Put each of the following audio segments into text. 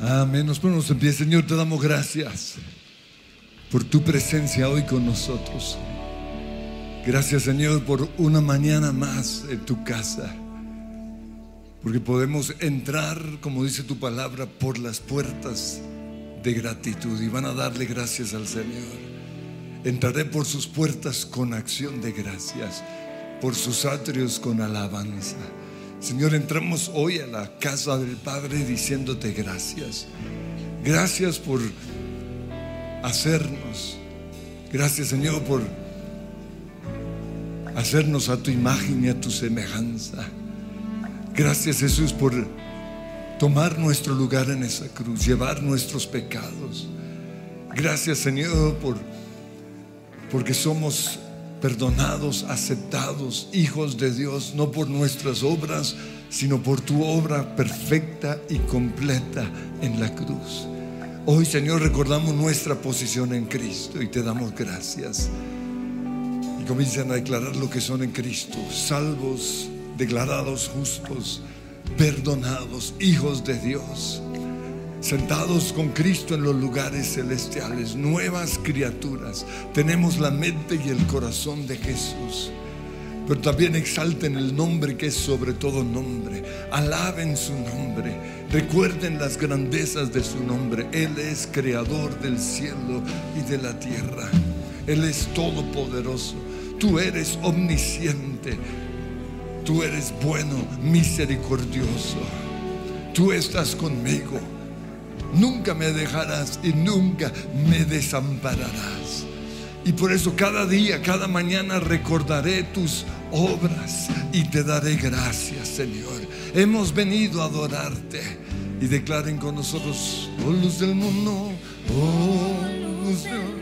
Amén. Nos ponemos en pie, Señor, te damos gracias por tu presencia hoy con nosotros. Gracias, Señor, por una mañana más en tu casa. Porque podemos entrar, como dice tu palabra, por las puertas de gratitud y van a darle gracias al Señor. Entraré por sus puertas con acción de gracias, por sus atrios con alabanza. Señor, entramos hoy a la casa del Padre diciéndote gracias. Gracias por hacernos. Gracias, Señor, por hacernos a tu imagen y a tu semejanza. Gracias, Jesús, por tomar nuestro lugar en esa cruz, llevar nuestros pecados. Gracias, Señor, por porque somos perdonados, aceptados, hijos de Dios, no por nuestras obras, sino por tu obra perfecta y completa en la cruz. Hoy, Señor, recordamos nuestra posición en Cristo y te damos gracias. Y comienzan a declarar lo que son en Cristo, salvos, declarados justos, perdonados, hijos de Dios sentados con Cristo en los lugares celestiales, nuevas criaturas. Tenemos la mente y el corazón de Jesús. Pero también exalten el nombre que es sobre todo nombre. Alaben su nombre. Recuerden las grandezas de su nombre. Él es creador del cielo y de la tierra. Él es todopoderoso. Tú eres omnisciente. Tú eres bueno, misericordioso. Tú estás conmigo nunca me dejarás y nunca me desampararás. Y por eso cada día, cada mañana recordaré tus obras y te daré gracias, Señor. Hemos venido a adorarte y declaren con nosotros, oh luz del mundo, oh luz del.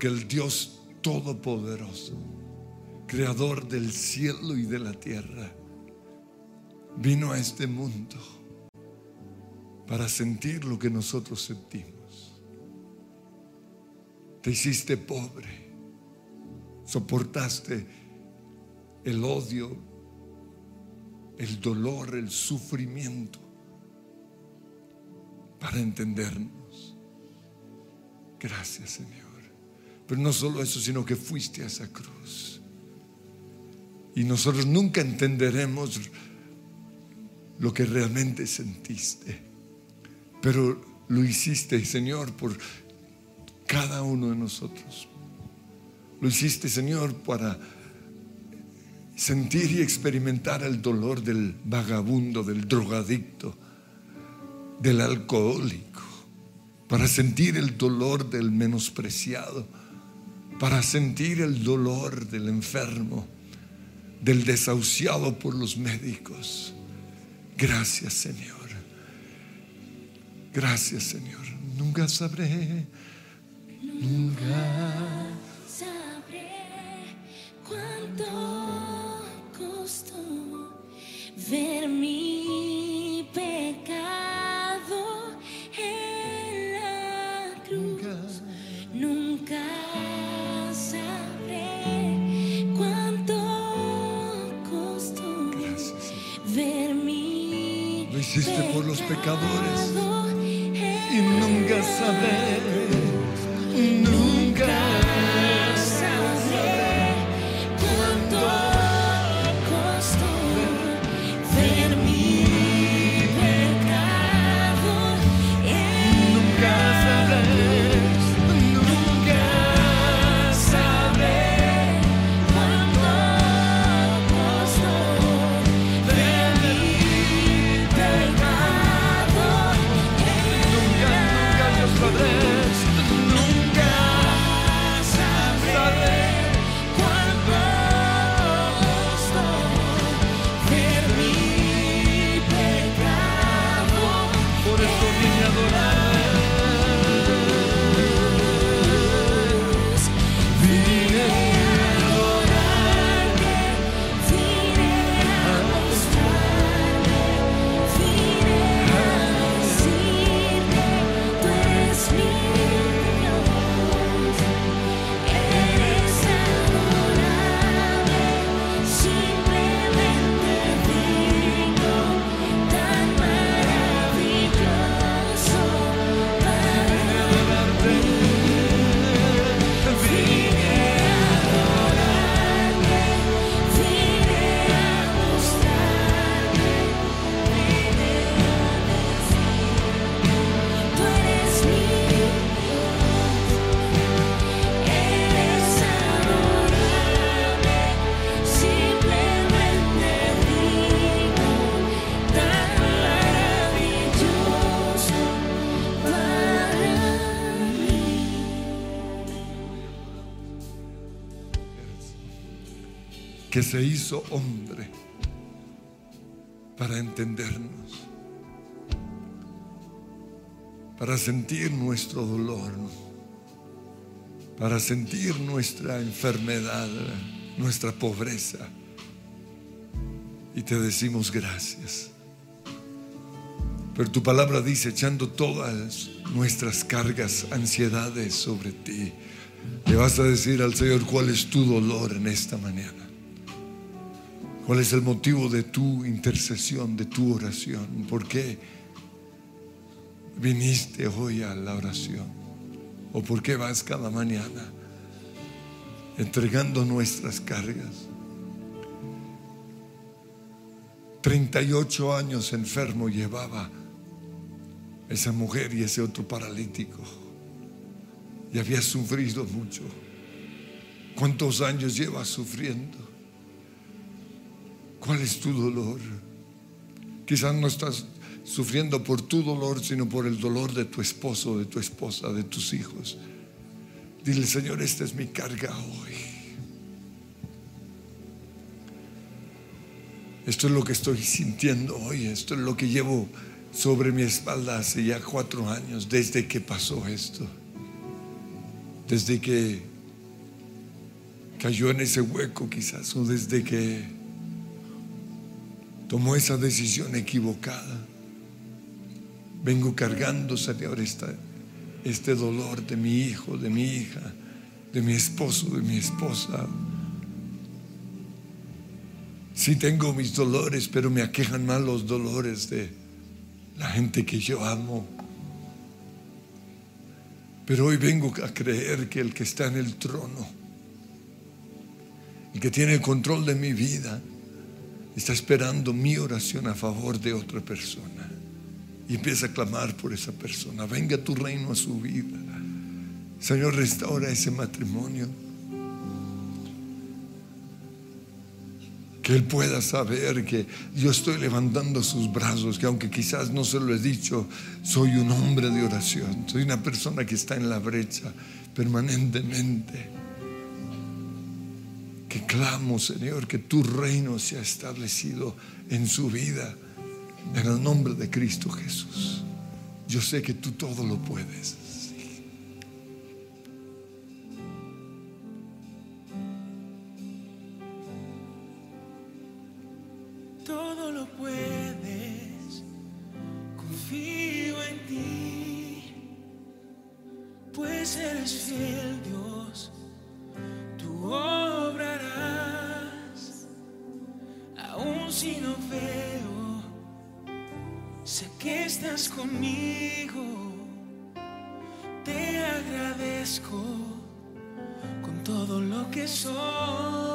porque el Dios Todopoderoso, Creador del cielo y de la tierra, vino a este mundo para sentir lo que nosotros sentimos. Te hiciste pobre, soportaste el odio, el dolor, el sufrimiento para entendernos. Gracias, Señor. Pero no solo eso, sino que fuiste a esa cruz. Y nosotros nunca entenderemos lo que realmente sentiste. Pero lo hiciste, Señor, por cada uno de nosotros. Lo hiciste, Señor, para sentir y experimentar el dolor del vagabundo, del drogadicto del alcohólico, para sentir el dolor del menospreciado, para sentir el dolor del enfermo, del desahuciado por los médicos. Gracias Señor. Gracias Señor. Nunca sabré, nunca. Sabré cuánto costó ver mi hiciste por los pecadores. pecado Y nunca sabré, nunca que se hizo hombre para entendernos, para sentir nuestro dolor, para sentir nuestra enfermedad, nuestra pobreza. Y te decimos gracias. Pero tu palabra dice, echando todas nuestras cargas, ansiedades sobre ti, le vas a decir al Señor cuál es tu dolor en esta mañana. ¿Cuál es el motivo de tu intercesión, de tu oración? ¿Por qué viniste hoy a la oración? ¿O por qué vas cada mañana entregando nuestras cargas? 38 años enfermo llevaba esa mujer y ese otro paralítico. Y había sufrido mucho. ¿Cuántos años llevas sufriendo? ¿Cuál es tu dolor? Quizás no estás sufriendo por tu dolor, sino por el dolor de tu esposo, de tu esposa, de tus hijos. Dile, Señor, esta es mi carga hoy. Esto es lo que estoy sintiendo hoy, esto es lo que llevo sobre mi espalda hace ya cuatro años, desde que pasó esto, desde que cayó en ese hueco quizás, o desde que tomó esa decisión equivocada. Vengo cargando, Señor, esta, este dolor de mi hijo, de mi hija, de mi esposo, de mi esposa. Sí tengo mis dolores, pero me aquejan más los dolores de la gente que yo amo. Pero hoy vengo a creer que el que está en el trono, el que tiene el control de mi vida, está esperando mi oración a favor de otra persona. Y empieza a clamar por esa persona. Venga tu reino a su vida. Señor, restaura ese matrimonio. Que él pueda saber que yo estoy levantando sus brazos, que aunque quizás no se lo he dicho, soy un hombre de oración. Soy una persona que está en la brecha permanentemente. Que clamo, Señor, que tu reino sea establecido en su vida. En el nombre de Cristo Jesús. Yo sé que tú todo lo puedes. Todo lo que soy.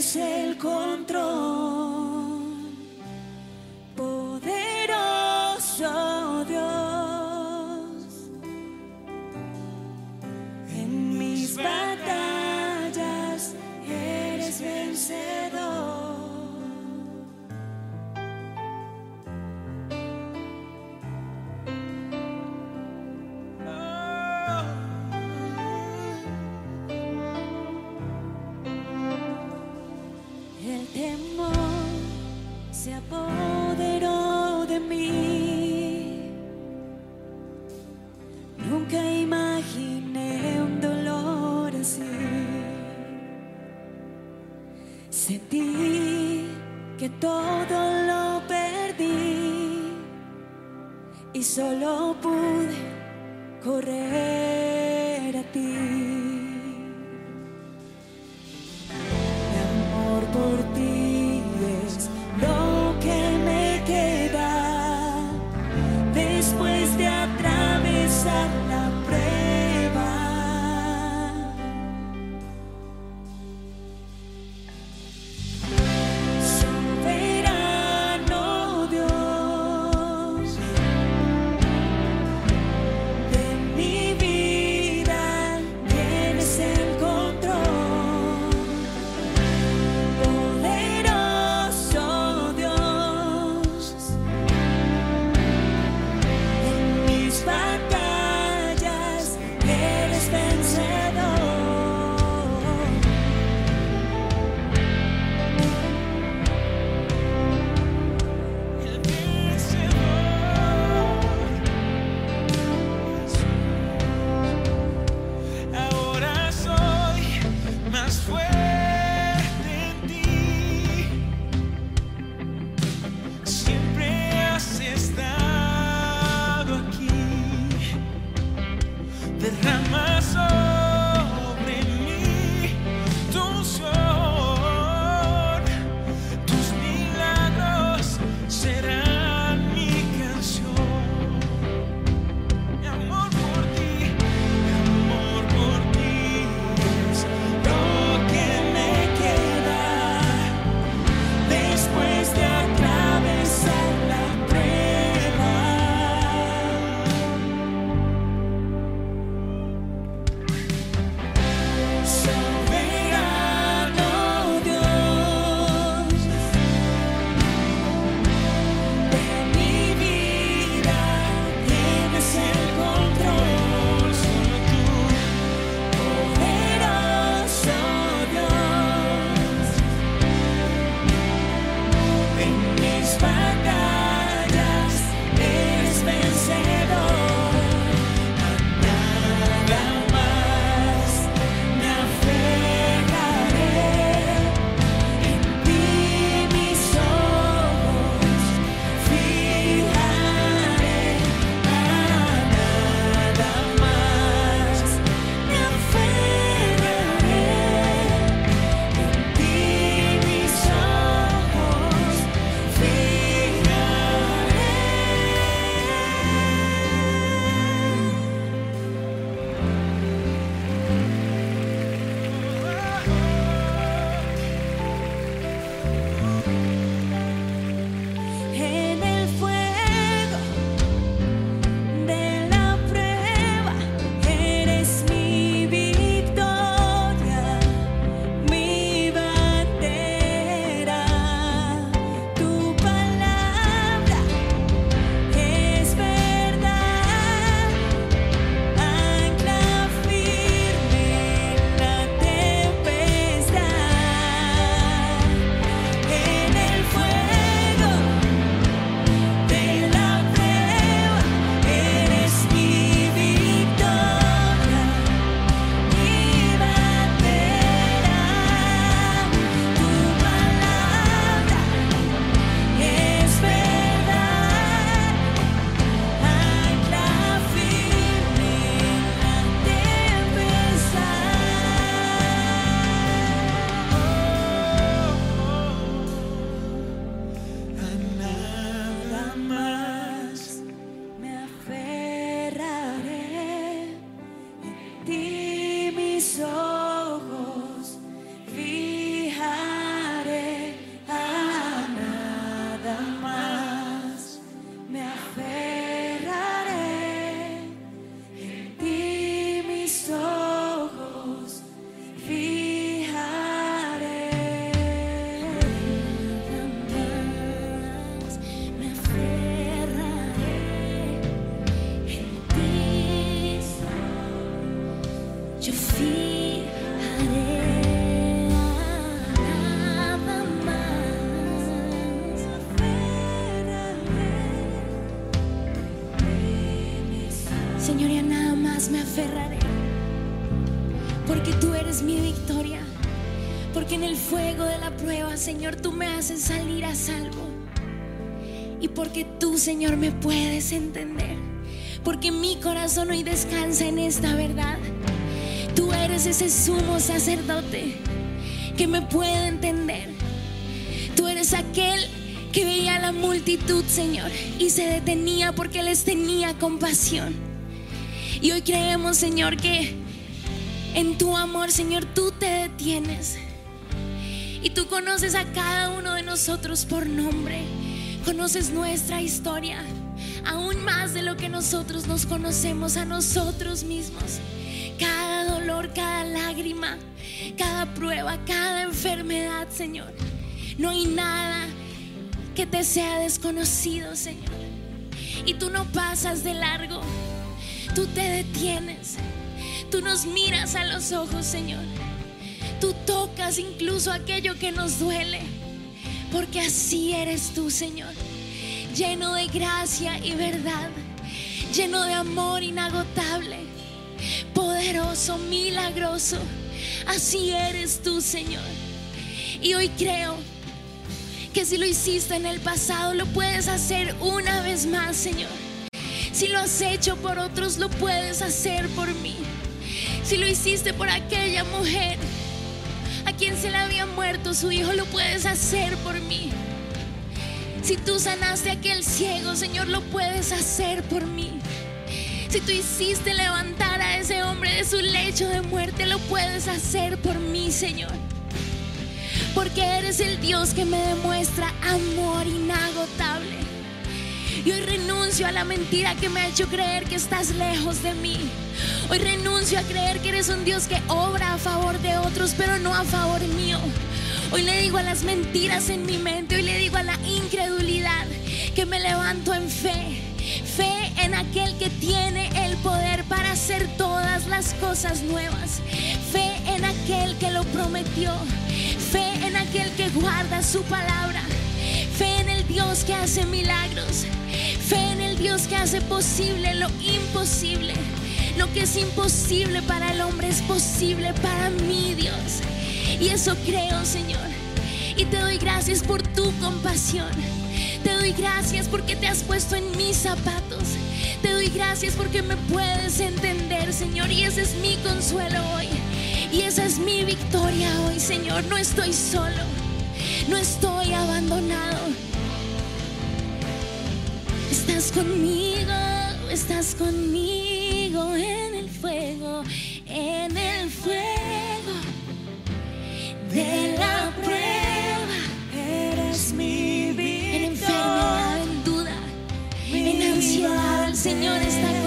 Tienes Porque en el fuego de la prueba, Señor, tú me haces salir a salvo. Y porque tú, Señor, me puedes entender. Porque mi corazón hoy descansa en esta verdad. Tú eres ese sumo sacerdote que me puede entender. Tú eres aquel que veía a la multitud, Señor, y se detenía porque les tenía compasión. Y hoy creemos, Señor, que en tu amor, Señor, tú te detienes. Y tú conoces a cada uno de nosotros por nombre. Conoces nuestra historia, aún más de lo que nosotros nos conocemos a nosotros mismos. Cada dolor, cada lágrima, cada prueba, cada enfermedad, Señor. No hay nada que te sea desconocido, Señor. Y tú no pasas de largo. Tú te detienes. Tú nos miras a los ojos, Señor. Tú tocas incluso aquello que nos duele. Porque así eres tú, Señor. Lleno de gracia y verdad. Lleno de amor inagotable. Poderoso, milagroso. Así eres tú, Señor. Y hoy creo que si lo hiciste en el pasado, lo puedes hacer una vez más, Señor. Si lo has hecho por otros, lo puedes hacer por mí. Si lo hiciste por aquella mujer quien se le había muerto su hijo, lo puedes hacer por mí. Si tú sanaste a aquel ciego, Señor, lo puedes hacer por mí. Si tú hiciste levantar a ese hombre de su lecho de muerte, lo puedes hacer por mí, Señor. Porque eres el Dios que me demuestra amor inagotable. Y hoy renuncio a la mentira que me ha hecho creer que estás lejos de mí. Hoy a creer que eres un Dios que obra a favor de otros, pero no a favor mío. Hoy le digo a las mentiras en mi mente, hoy le digo a la incredulidad que me levanto en fe. Fe en aquel que tiene el poder para hacer todas las cosas nuevas. Fe en aquel que lo prometió. Fe en aquel que guarda su palabra. Fe en el Dios que hace milagros. Fe en el Dios que hace posible lo imposible. Lo que es imposible para el hombre es posible para mí, Dios. Y eso creo, Señor. Y te doy gracias por tu compasión. Te doy gracias porque te has puesto en mis zapatos. Te doy gracias porque me puedes entender, Señor. Y ese es mi consuelo hoy. Y esa es mi victoria hoy, Señor. No estoy solo. No estoy abandonado. Estás conmigo, estás conmigo fuego de la prueba. Eres mi En enfermedad, en duda, en ansiedad, el Señor está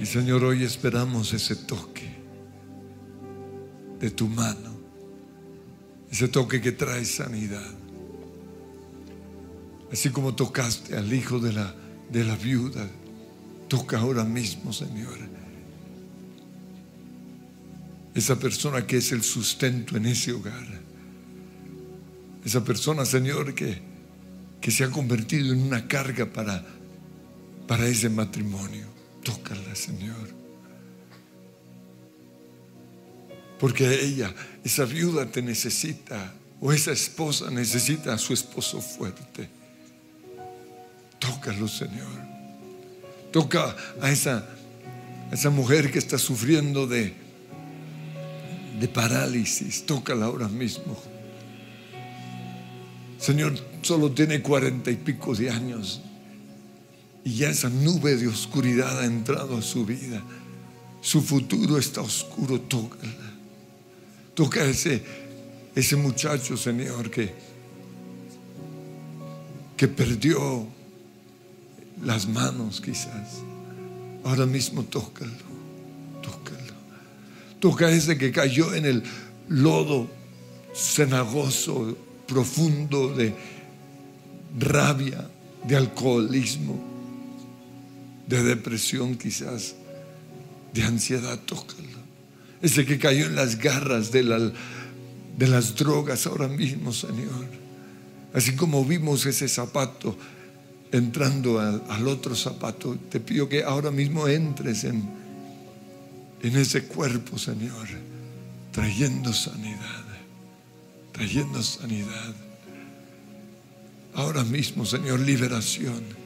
Y Señor, hoy esperamos ese toque de tu mano, ese toque que trae sanidad. Así como tocaste al hijo de la, de la viuda, toca ahora mismo, Señor. Esa persona que es el sustento en ese hogar. Esa persona, Señor, que, que se ha convertido en una carga para, para ese matrimonio. Tócala, Señor. Porque ella, esa viuda te necesita, o esa esposa necesita a su esposo fuerte. Tócalo, Señor. Toca a esa, esa mujer que está sufriendo de, de parálisis. Tócala ahora mismo. Señor, solo tiene cuarenta y pico de años. Y ya esa nube de oscuridad ha entrado a su vida. Su futuro está oscuro, tócala. Toca ese, ese muchacho, Señor, que, que perdió las manos quizás. Ahora mismo tócalo, tócalo. Toca ese que cayó en el lodo cenagoso, profundo de rabia, de alcoholismo, de depresión quizás, de ansiedad, tócalo. Ese que cayó en las garras de, de las drogas ahora mismo, Señor. Así como vimos ese zapato entrando al, al, otro zapato, te pido que ahora mismo entres en, en ese cuerpo, Señor, trayendo sanidad, trayendo sanidad. Ahora mismo, Señor, liberación,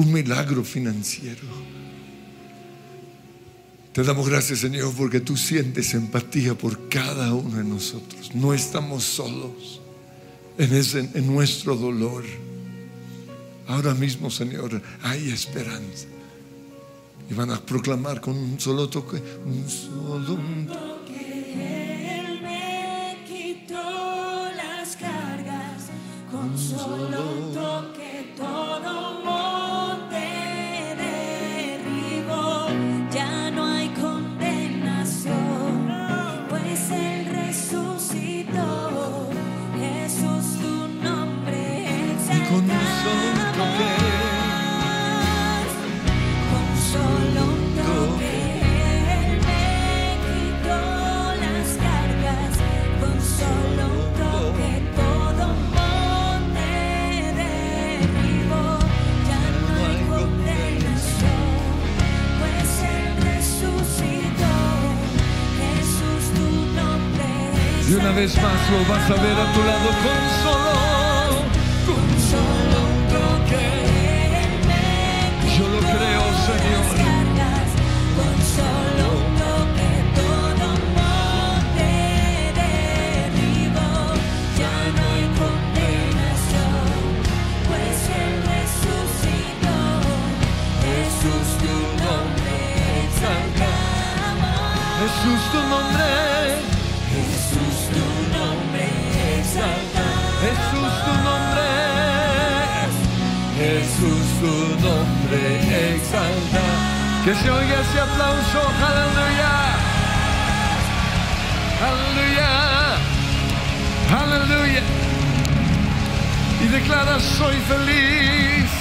un milagro financiero. Te damos gracias, Señor, porque tú sientes empatía por cada uno de nosotros. No estamos solos en, ese, en nuestro dolor. Ahora mismo, Señor, hay esperanza. Y van a proclamar con un solo toque, un solo toque. Él me quitó las cargas con solo toque una vez más lo vas a ver a tu lado con solo. con solo un toque Yo lo creo, Señor. con solo un toque todo monte derribó, ya no hay condenación, pues Él resucitó. Jesús tu nombre exaltamos. Jesús, tu nombre. Tu nombre exalta. Que se oiga ese aplauso. Aleluya. Aleluya. Aleluya. Y declara, soy feliz.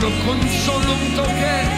Con solo un toque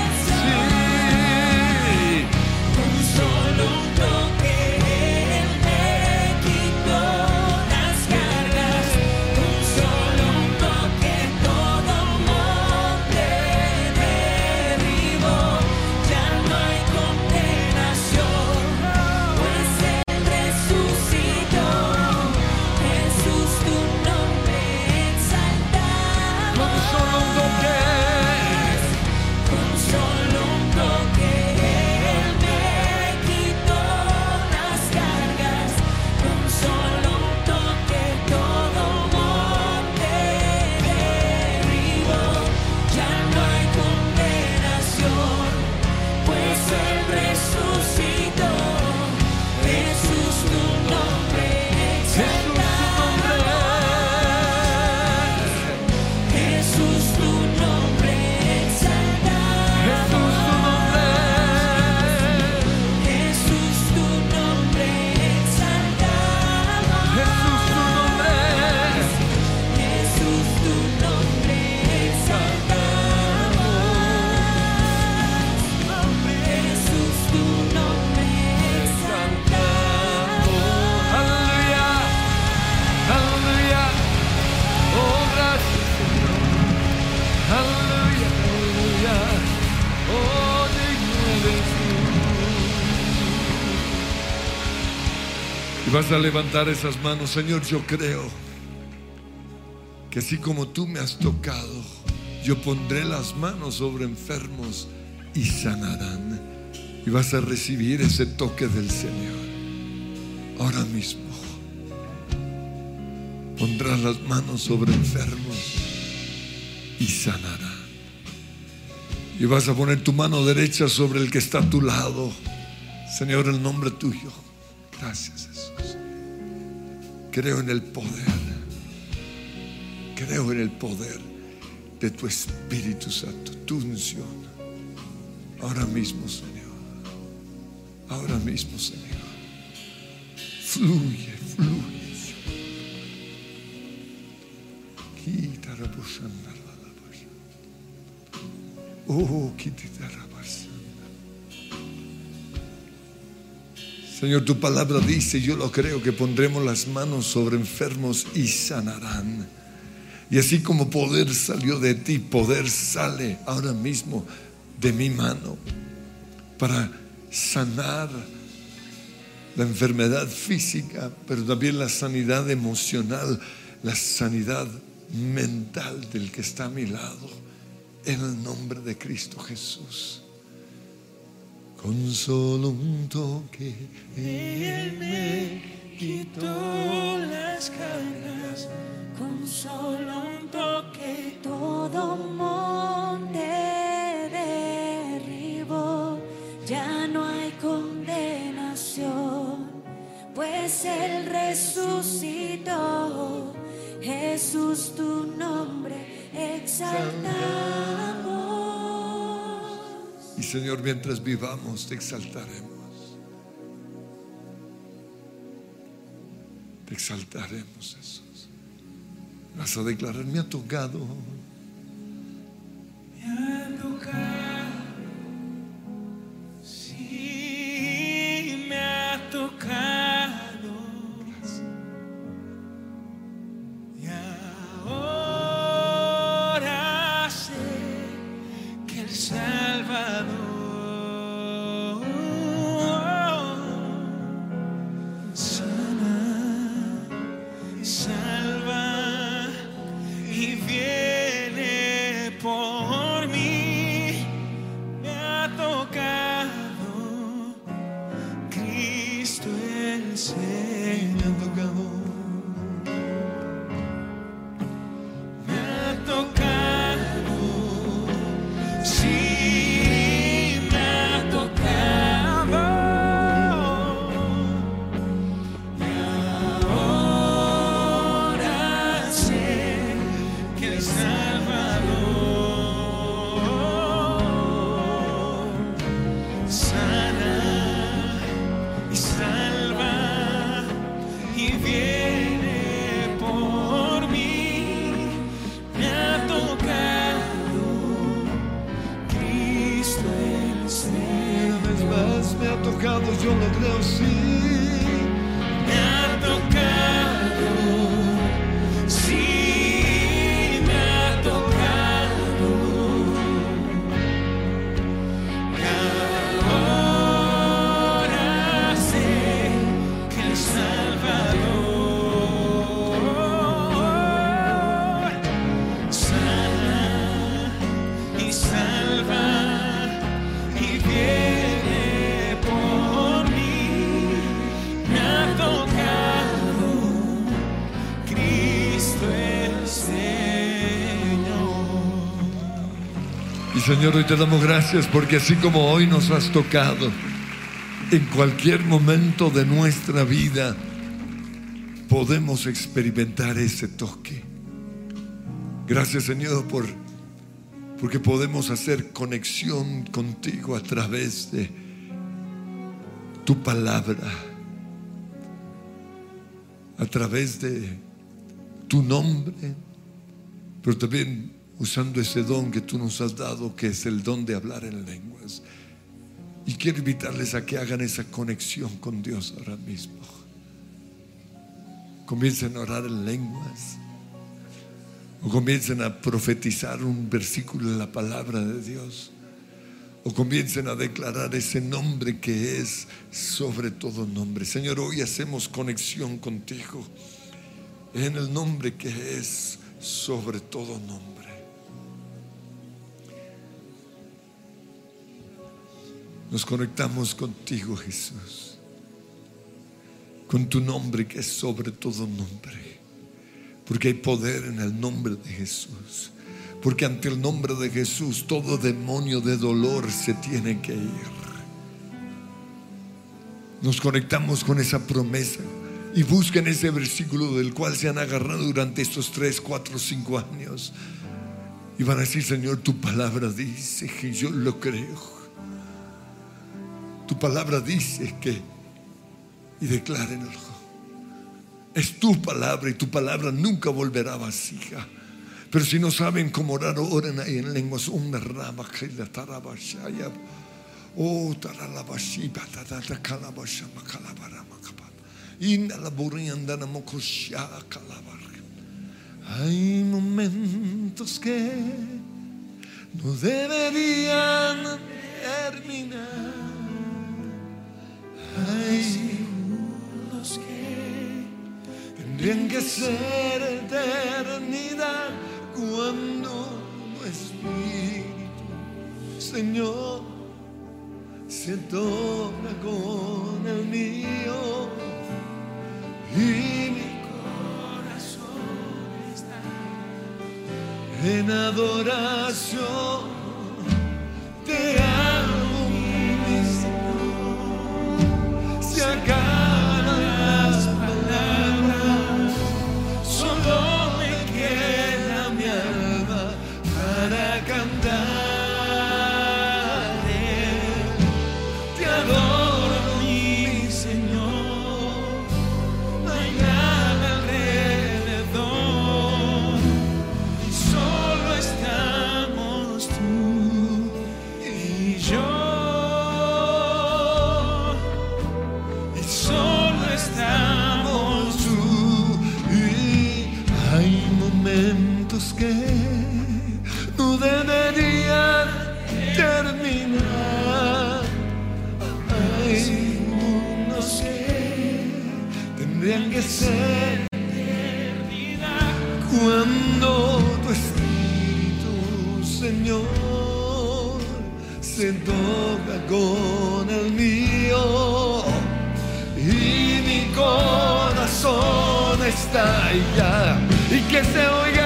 A levantar esas manos, Señor, yo creo que así como tú me has tocado, yo pondré las manos sobre enfermos y sanarán. Y vas a recibir ese toque del Señor. Ahora mismo. Pondrás las manos sobre enfermos y sanarán. Y vas a poner tu mano derecha sobre el que está a tu lado. Señor, el nombre tuyo. Gracias. Creo en el poder. Creo en el poder de tu Espíritu Santo, tu unción. Ahora mismo, Señor. Ahora mismo, Señor. Fluye, fluye. Quítara Oh, quítara Señor, tu palabra dice, yo lo creo, que pondremos las manos sobre enfermos y sanarán. Y así como poder salió de ti, poder sale ahora mismo de mi mano para sanar la enfermedad física, pero también la sanidad emocional, la sanidad mental del que está a mi lado, en el nombre de Cristo Jesús. Con solo un toque, Él me quitó las cargas. Con solo un toque todo monte derribó. Ya no hay condenación, pues Él resucitó. Jesús, tu nombre exaltamos. Señor, mientras vivamos, te exaltaremos. Te exaltaremos, Jesús. Vas a declarar, me ha tocado. Me ha tocado, Y Señor, hoy te damos gracias porque así como hoy nos has tocado, en cualquier momento de nuestra vida podemos experimentar ese toque. Gracias Señor por porque podemos hacer conexión contigo a través de tu palabra, a través de tu nombre, pero también usando ese don que tú nos has dado, que es el don de hablar en lenguas. Y quiero invitarles a que hagan esa conexión con Dios ahora mismo. Comiencen a orar en lenguas. O comiencen a profetizar un versículo de la palabra de Dios. o comiencen a declarar ese nombre que es sobre todo nombre. Señor, hoy hacemos conexión contigo en el nombre que es sobre todo nombre. Nos conectamos contigo, Jesús, con tu nombre que es sobre todo nombre, porque hay poder en el nombre de Jesús. Porque ante el nombre de Jesús todo demonio de dolor se tiene que ir. Nos conectamos con esa promesa y busquen ese versículo del cual se han agarrado durante estos tres, cuatro, cinco años. Y van a decir, Señor, tu palabra dice que yo lo creo. Tu palabra dice que, y declárenlo. Es tu palabra y tu palabra nunca volverá vacía. Pero si no saben cómo orar, oren ahí en lenguas. Una rama que la tarabashaya. Oh, taralabashi, patatata, calabasha, macalabara, macapata. Inda la buriandana mokosha, calabar. Hay momentos que no deberían terminar. Hay segundos que tendrían que ser eternidad cuando tu espíritu, Señor, se toca con el mío y mi corazón está en adoración. Con el mío. Y mi corazón está allá. Y que se oiga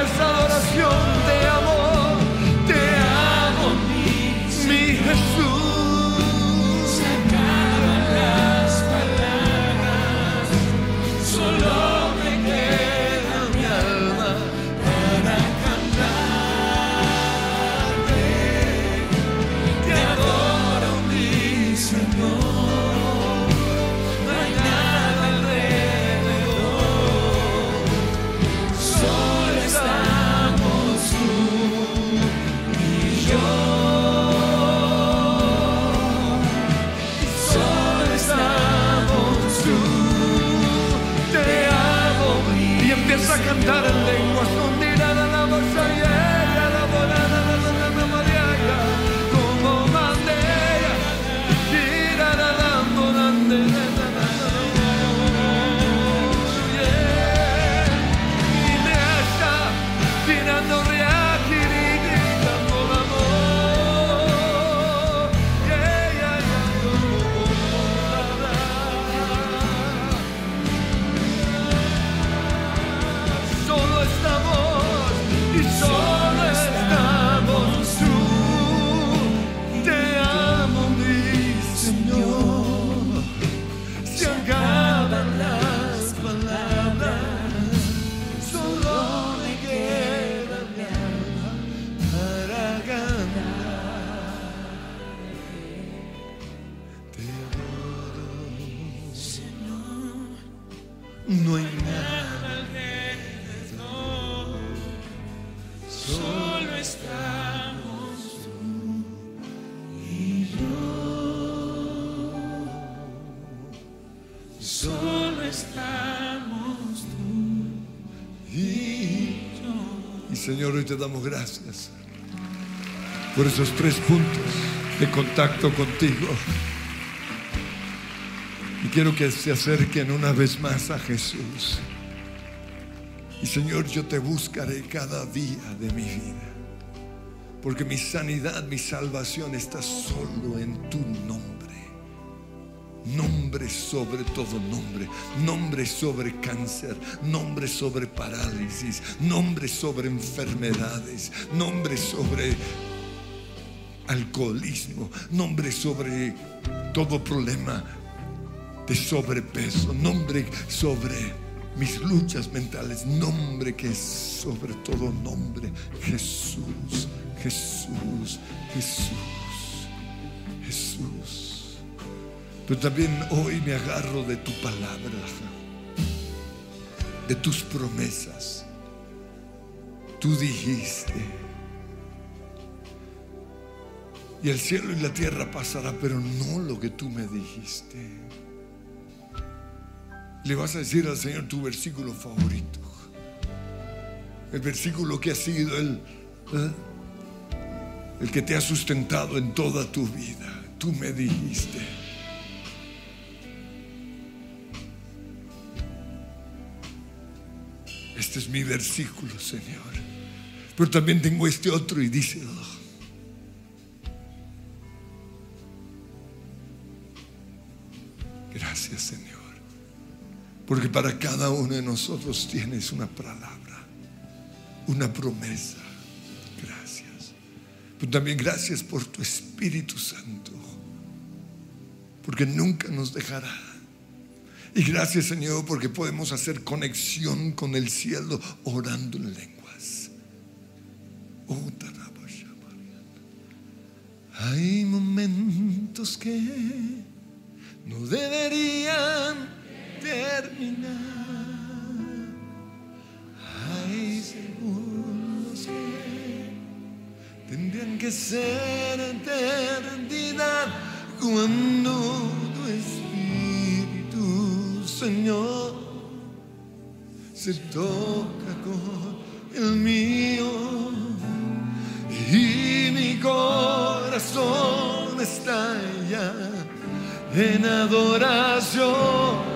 Solo estamos tú y yo. Y Señor, hoy te damos gracias por esos tres puntos de contacto contigo. Y quiero que se acerquen una vez más a Jesús. Y Señor, yo te buscaré cada día de mi vida. Porque mi sanidad, mi salvación está solo en tu nombre. Nombre sobre todo nombre. Nombre sobre cáncer. Nombre sobre parálisis. Nombre sobre enfermedades. Nombre sobre alcoholismo. Nombre sobre todo problema de sobrepeso. Nombre sobre mis luchas mentales. Nombre que es sobre todo nombre. Jesús. Jesús. Jesús. Jesús. Pero también hoy me agarro de tu palabra, de tus promesas. Tú dijiste, y el cielo y la tierra pasará, pero no lo que tú me dijiste. Le vas a decir al Señor tu versículo favorito, el versículo que ha sido el, ¿eh? el que te ha sustentado en toda tu vida. Tú me dijiste. Este es mi versículo, Señor. Pero también tengo este otro y dice, oh, gracias Señor. Porque para cada uno de nosotros tienes una palabra, una promesa. Gracias. Pero también gracias por tu Espíritu Santo. Porque nunca nos dejará y gracias Señor porque podemos hacer conexión con el cielo orando en lenguas. Oh, Hay momentos que no deberían terminar. Hay segundos que tendrían que ser eternidad cuando tú Señor se toca con el mío y mi corazón está ya en adoración.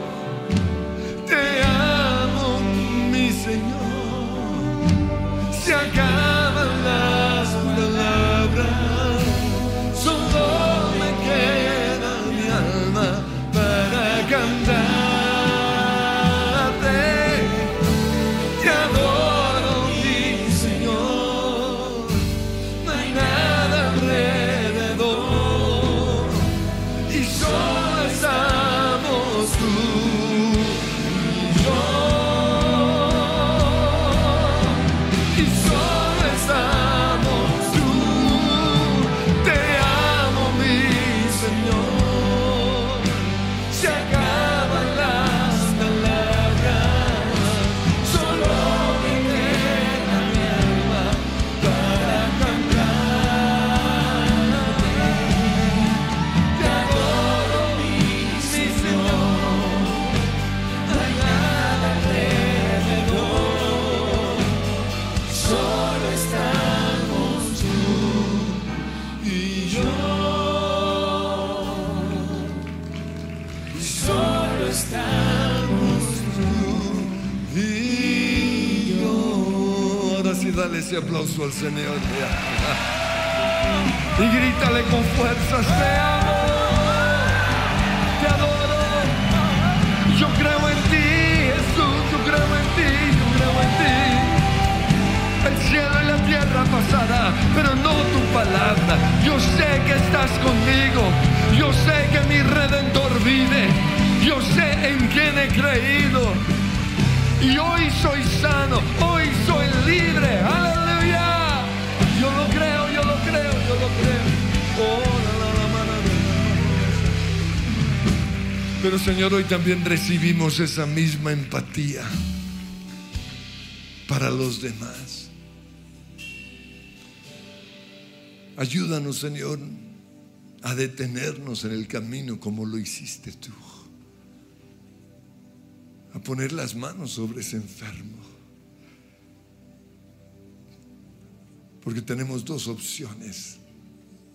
Ese aplauso al Señor. Y grítale con fuerzas, te amo, te adoro. Yo creo en ti, Jesús, yo creo en ti, yo creo en ti. El cielo y la tierra pasará, pero no tu palabra. Yo sé que estás conmigo, yo sé que mi redentor vive, yo sé en quién he creído. Y hoy soy sano, Pero Señor, hoy también recibimos esa misma empatía para los demás. Ayúdanos, Señor, a detenernos en el camino como lo hiciste tú a poner las manos sobre ese enfermo. Porque tenemos dos opciones.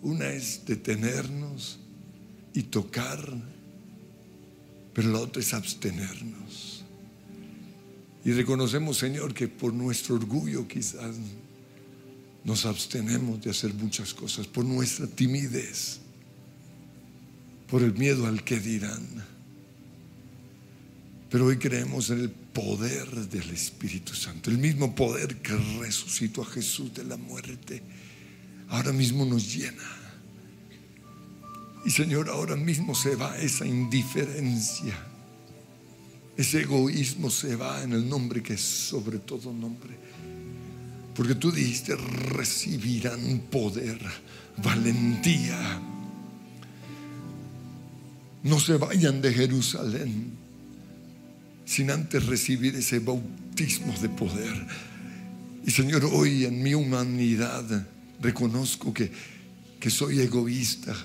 Una es detenernos y tocar, pero la otra es abstenernos. Y reconocemos, Señor, que por nuestro orgullo quizás nos abstenemos de hacer muchas cosas, por nuestra timidez, por el miedo al que dirán. Pero hoy creemos en el poder del Espíritu Santo, el mismo poder que resucitó a Jesús de la muerte, ahora mismo nos llena. Y Señor, ahora mismo se va esa indiferencia, ese egoísmo se va en el nombre que es sobre todo nombre. Porque tú dijiste, recibirán poder, valentía. No se vayan de Jerusalén sin antes recibir ese bautismo de poder. Y Señor, hoy en mi humanidad reconozco que, que soy egoísta,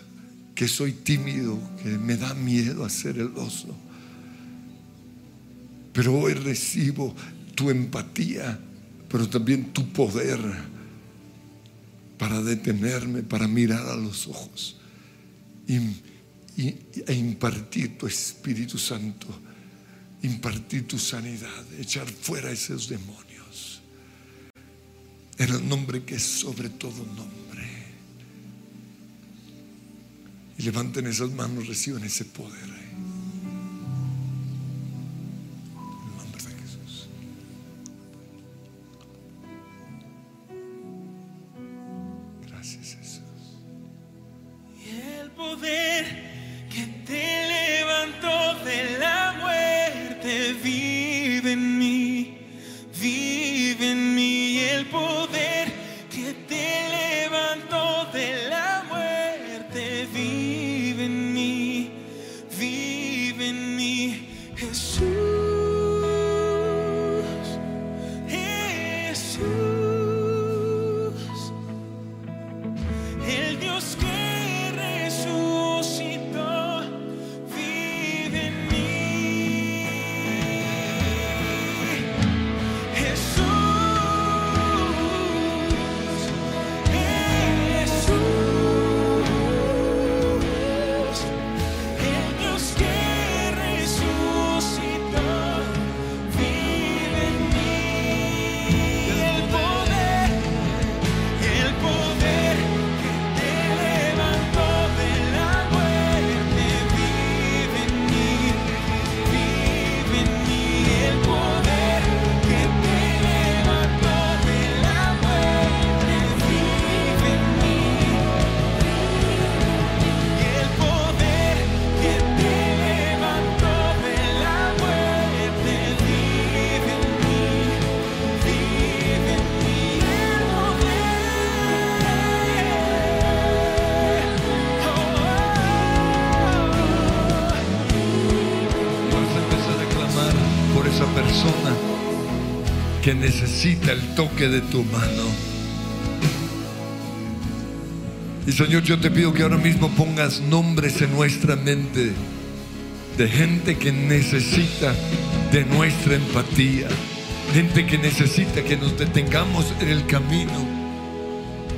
que soy tímido, que me da miedo hacer el oso. Pero hoy recibo tu empatía, pero también tu poder para detenerme, para mirar a los ojos y, e impartir tu Espíritu Santo impartir tu sanidad, echar fuera esos demonios. En el nombre que es sobre todo nombre. Y levanten esas manos, reciban ese poder. El toque de tu mano. Y Señor, yo te pido que ahora mismo pongas nombres en nuestra mente de gente que necesita de nuestra empatía, gente que necesita que nos detengamos en el camino,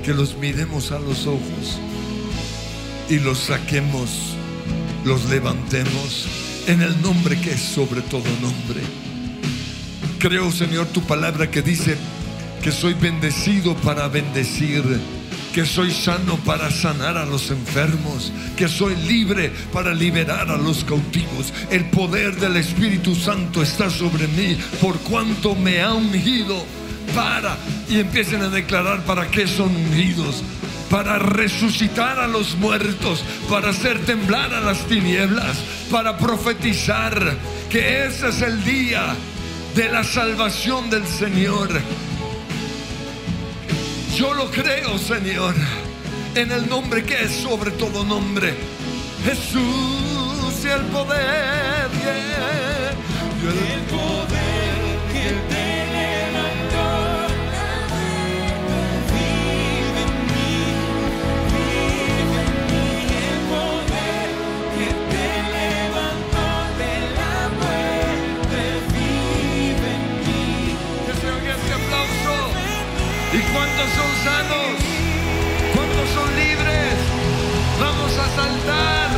que los miremos a los ojos y los saquemos, los levantemos en el nombre que es sobre todo nombre. Creo, Señor, tu palabra que dice que soy bendecido para bendecir, que soy sano para sanar a los enfermos, que soy libre para liberar a los cautivos. El poder del Espíritu Santo está sobre mí por cuanto me ha ungido para, y empiecen a declarar para qué son ungidos. Para resucitar a los muertos, para hacer temblar a las tinieblas, para profetizar que ese es el día de la salvación del Señor. Yo lo creo, Señor, en el nombre que es sobre todo nombre. Jesús y el poder. El poder ¿Cuántos son sanos? ¿Cuántos son libres? Vamos a saltar.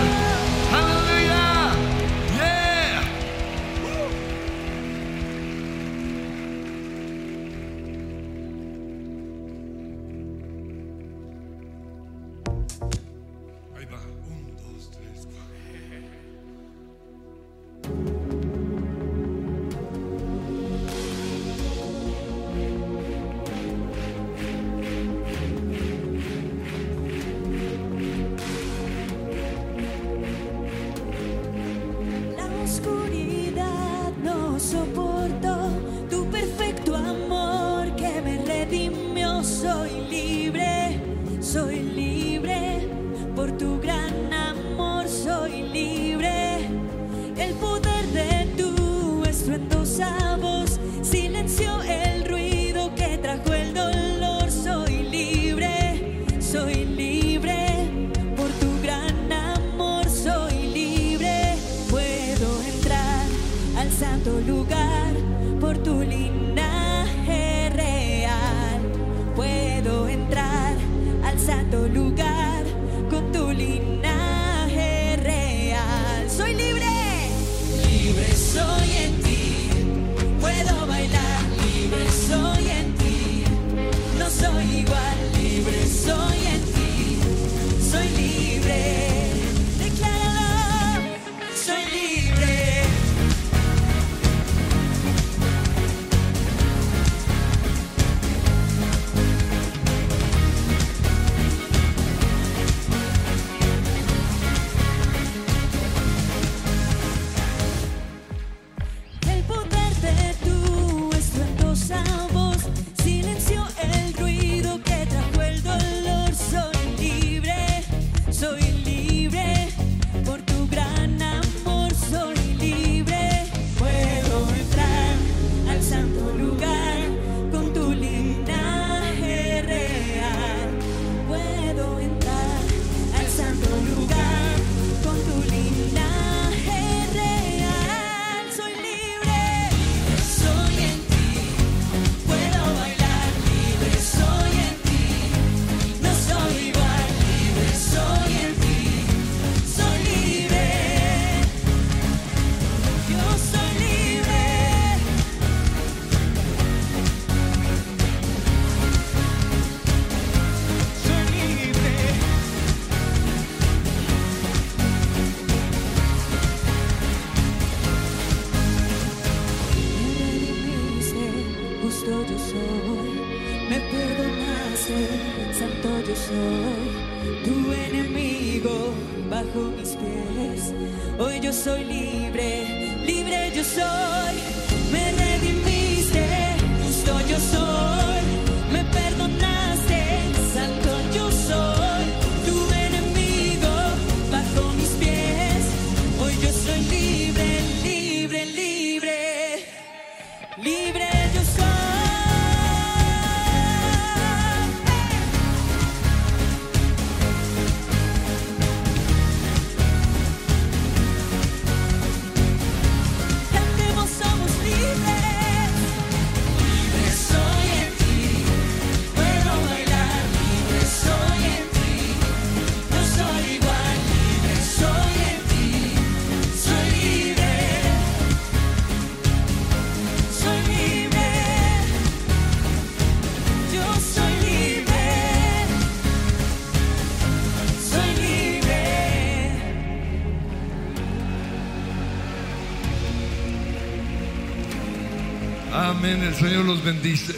Señor los bendice.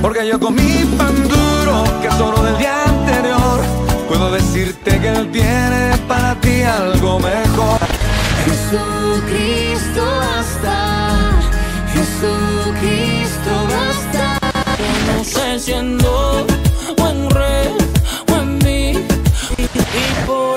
Porque yo comí pan duro que sobró del día anterior. Puedo decirte que Él tiene para ti algo mejor. Jesucristo basta, Jesucristo basta. No sé si en o en re, o en mí. Y por